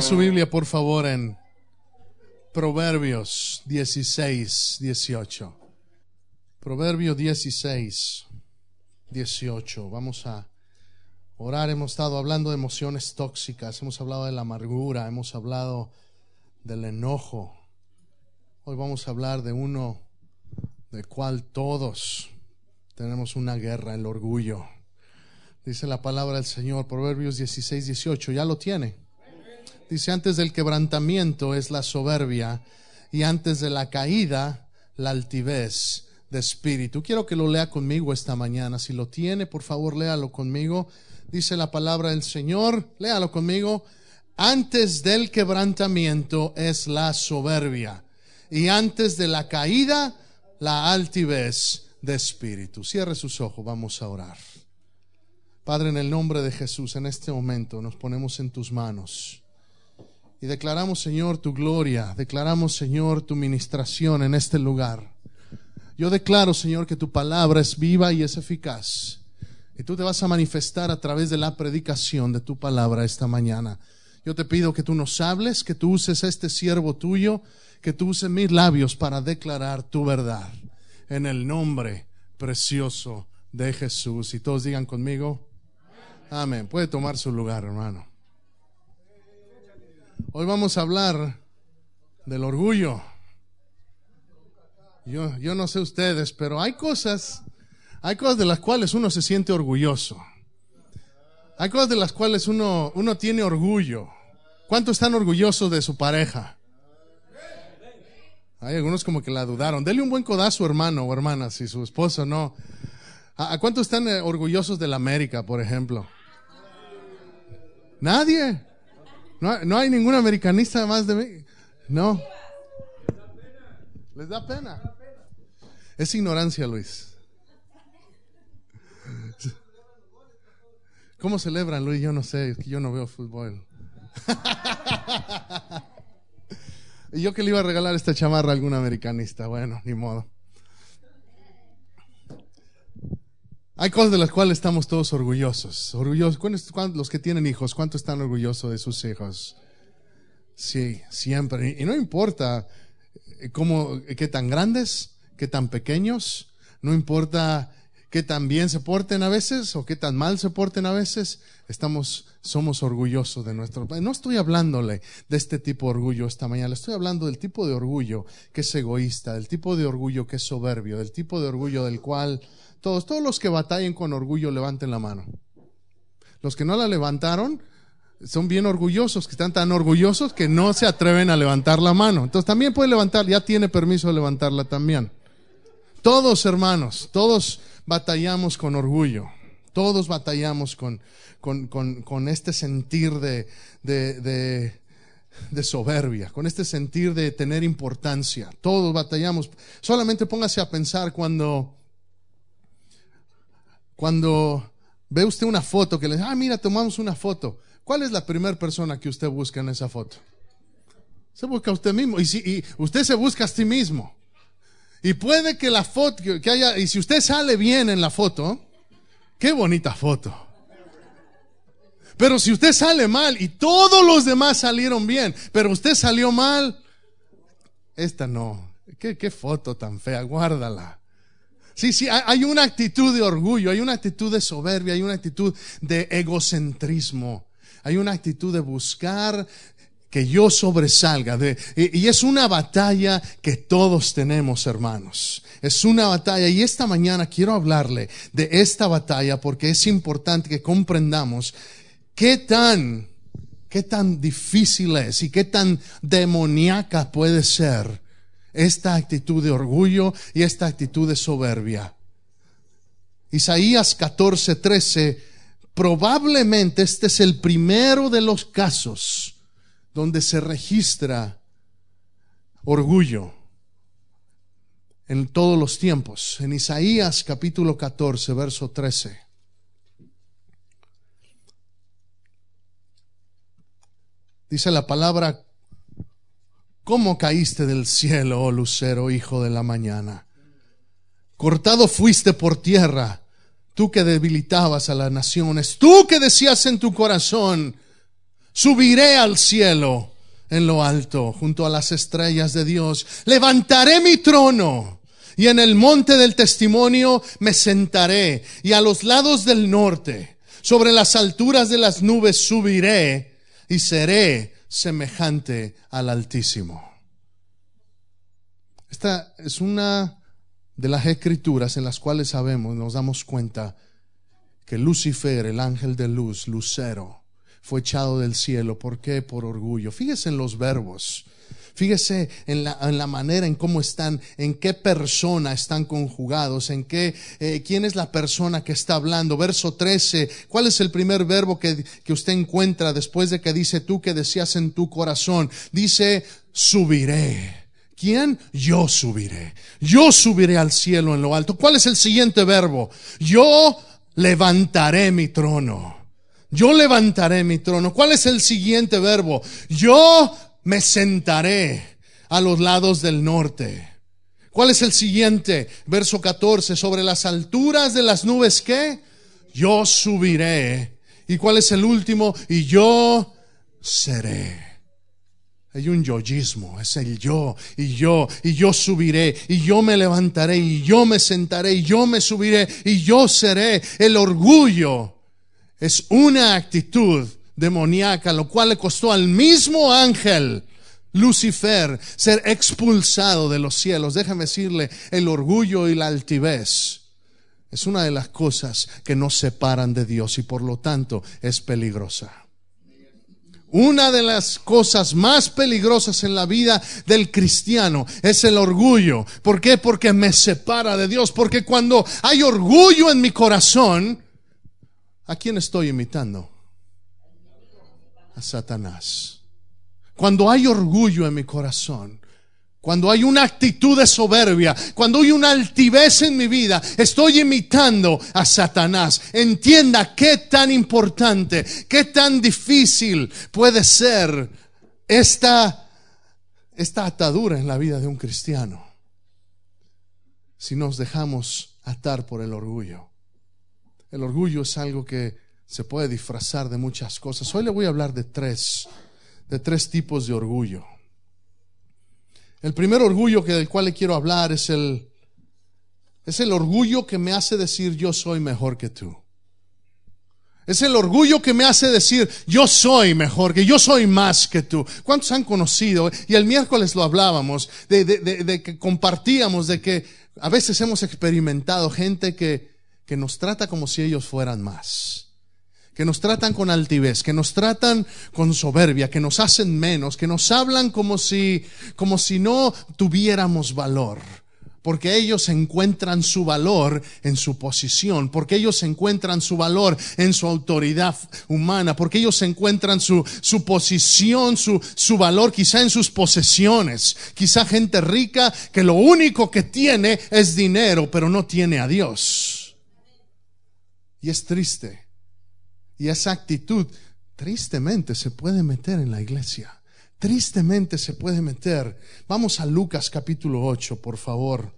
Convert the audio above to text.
Su Biblia, por favor, en Proverbios 16, 18. Proverbio 16, 18. Vamos a orar. Hemos estado hablando de emociones tóxicas, hemos hablado de la amargura, hemos hablado del enojo. Hoy vamos a hablar de uno de cual todos tenemos una guerra, el orgullo. Dice la palabra del Señor, Proverbios 16, 18. Ya lo tiene. Dice, antes del quebrantamiento es la soberbia y antes de la caída la altivez de espíritu. Quiero que lo lea conmigo esta mañana. Si lo tiene, por favor, léalo conmigo. Dice la palabra del Señor, léalo conmigo. Antes del quebrantamiento es la soberbia y antes de la caída la altivez de espíritu. Cierre sus ojos, vamos a orar. Padre, en el nombre de Jesús, en este momento nos ponemos en tus manos. Y declaramos, Señor, tu gloria, declaramos, Señor, tu ministración en este lugar. Yo declaro, Señor, que tu palabra es viva y es eficaz. Y tú te vas a manifestar a través de la predicación de tu palabra esta mañana. Yo te pido que tú nos hables, que tú uses este siervo tuyo, que tú uses mis labios para declarar tu verdad. En el nombre precioso de Jesús. Y todos digan conmigo, amén. Puede tomar su lugar, hermano. Hoy vamos a hablar del orgullo. Yo, yo no sé ustedes, pero hay cosas, hay cosas de las cuales uno se siente orgulloso. Hay cosas de las cuales uno, uno tiene orgullo. ¿Cuántos están orgullosos de su pareja? Hay algunos como que la dudaron. Dele un buen codazo, hermano o hermana, si su esposo no. ¿A, cuántos están eh, orgullosos de la América, por ejemplo? Nadie. No, hay ningún americanista más de mí. No. Les da pena. Es ignorancia, Luis. ¿Cómo celebran, Luis? Yo no sé, es que yo no veo fútbol. y yo que le iba a regalar esta chamarra a algún americanista. Bueno, ni modo. Hay cosas de las cuales estamos todos orgullosos. Orgullosos. ¿Cuántos, los que tienen hijos, ¿cuántos están orgullosos de sus hijos? Sí, siempre. Y no importa eh, cómo, qué tan grandes, qué tan pequeños, no importa qué tan bien se porten a veces o qué tan mal se porten a veces, estamos, somos orgullosos de nuestro No estoy hablándole de este tipo de orgullo esta mañana, estoy hablando del tipo de orgullo que es egoísta, del tipo de orgullo que es soberbio, del tipo de orgullo del cual todos, todos los que batallen con orgullo, levanten la mano. Los que no la levantaron son bien orgullosos, que están tan orgullosos que no se atreven a levantar la mano. Entonces también puede levantar, ya tiene permiso de levantarla también. Todos, hermanos, todos batallamos con orgullo. Todos batallamos con, con, con, este sentir de, de, de soberbia, con este sentir de tener importancia. Todos batallamos. Solamente póngase a pensar cuando cuando ve usted una foto que le dice, ah, mira, tomamos una foto. ¿Cuál es la primera persona que usted busca en esa foto? Se busca a usted mismo. Y, si, usted se busca a sí mismo. Y puede que la foto que haya, y si usted sale bien en la foto, qué bonita foto. Pero si usted sale mal y todos los demás salieron bien, pero usted salió mal, esta no. ¿Qué, qué foto tan fea? Guárdala. Sí, sí, hay una actitud de orgullo, hay una actitud de soberbia, hay una actitud de egocentrismo, hay una actitud de buscar que yo sobresalga. De, y, es una batalla que todos tenemos, hermanos. Es una batalla y esta mañana quiero hablarle de esta batalla porque es importante que comprendamos qué tan, qué tan difícil es y qué tan demoníaca puede ser esta actitud de orgullo y esta actitud de soberbia. Isaías 14, 13, probablemente este es el primero de los casos donde se registra orgullo en todos los tiempos. En Isaías capítulo 14, verso 13. Dice la palabra ¿Cómo caíste del cielo, oh lucero, hijo de la mañana? Cortado fuiste por tierra, tú que debilitabas a las naciones, tú que decías en tu corazón, Subiré al cielo en lo alto, junto a las estrellas de Dios. Levantaré mi trono y en el monte del testimonio me sentaré y a los lados del norte, sobre las alturas de las nubes subiré y seré semejante al Altísimo. Esta es una de las escrituras en las cuales sabemos, nos damos cuenta que Lucifer, el ángel de luz, Lucero, fue echado del cielo. ¿Por qué? Por orgullo. Fíjese en los verbos. Fíjese en la, en la, manera en cómo están, en qué persona están conjugados, en qué, eh, quién es la persona que está hablando. Verso 13, ¿cuál es el primer verbo que, que usted encuentra después de que dice tú que decías en tu corazón? Dice, subiré. ¿Quién? Yo subiré. Yo subiré al cielo en lo alto. ¿Cuál es el siguiente verbo? Yo levantaré mi trono. Yo levantaré mi trono. ¿Cuál es el siguiente verbo? Yo me sentaré a los lados del norte. ¿Cuál es el siguiente? Verso 14. Sobre las alturas de las nubes, ¿qué? Yo subiré. ¿Y cuál es el último? Y yo seré. Hay un yoísmo, es el yo, y yo, y yo subiré, y yo me levantaré, y yo me sentaré, y yo me subiré, y yo seré. El orgullo es una actitud demoníaca, lo cual le costó al mismo ángel Lucifer ser expulsado de los cielos. Déjame decirle, el orgullo y la altivez es una de las cosas que nos separan de Dios y por lo tanto es peligrosa. Una de las cosas más peligrosas en la vida del cristiano es el orgullo. ¿Por qué? Porque me separa de Dios. Porque cuando hay orgullo en mi corazón, ¿a quién estoy imitando? A Satanás. Cuando hay orgullo en mi corazón, cuando hay una actitud de soberbia, cuando hay una altivez en mi vida, estoy imitando a Satanás. Entienda qué tan importante, qué tan difícil puede ser esta, esta atadura en la vida de un cristiano si nos dejamos atar por el orgullo. El orgullo es algo que se puede disfrazar de muchas cosas. Hoy le voy a hablar de tres, de tres tipos de orgullo. El primer orgullo que, del cual le quiero hablar es el, es el orgullo que me hace decir yo soy mejor que tú. Es el orgullo que me hace decir yo soy mejor, que yo soy más que tú. ¿Cuántos han conocido? Y el miércoles lo hablábamos, de, de, de, de que compartíamos, de que a veces hemos experimentado gente que, que nos trata como si ellos fueran más que nos tratan con altivez, que nos tratan con soberbia, que nos hacen menos, que nos hablan como si, como si no tuviéramos valor. Porque ellos encuentran su valor en su posición, porque ellos encuentran su valor en su autoridad humana, porque ellos encuentran su, su posición, su, su valor quizá en sus posesiones. Quizá gente rica que lo único que tiene es dinero, pero no tiene a Dios. Y es triste y esa actitud tristemente se puede meter en la iglesia. Tristemente se puede meter. Vamos a Lucas capítulo 8, por favor.